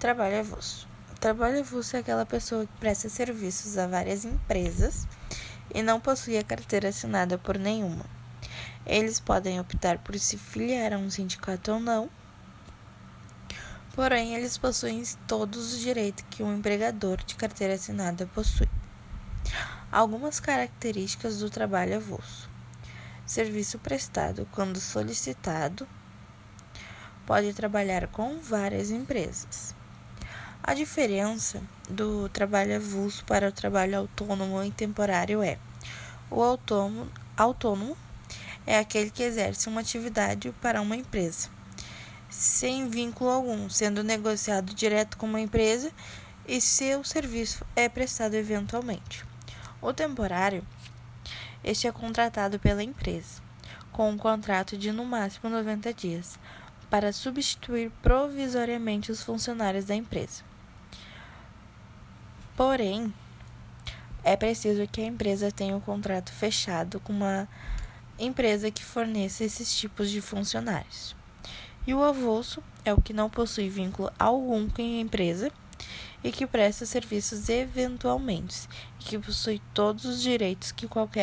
Trabalho avulso. Trabalho avulso é aquela pessoa que presta serviços a várias empresas e não possui a carteira assinada por nenhuma. Eles podem optar por se filiar a um sindicato ou não, porém, eles possuem todos os direitos que um empregador de carteira assinada possui. Algumas características do trabalho avulso: serviço prestado quando solicitado, pode trabalhar com várias empresas a diferença do trabalho avulso para o trabalho autônomo e temporário é: o autônomo, autônomo é aquele que exerce uma atividade para uma empresa, sem vínculo algum, sendo negociado direto com uma empresa e seu serviço é prestado eventualmente. O temporário, este é contratado pela empresa, com um contrato de no máximo 90 dias, para substituir provisoriamente os funcionários da empresa. Porém, é preciso que a empresa tenha um contrato fechado com uma empresa que forneça esses tipos de funcionários. E o avulso é o que não possui vínculo algum com a empresa e que presta serviços eventualmente e que possui todos os direitos que qualquer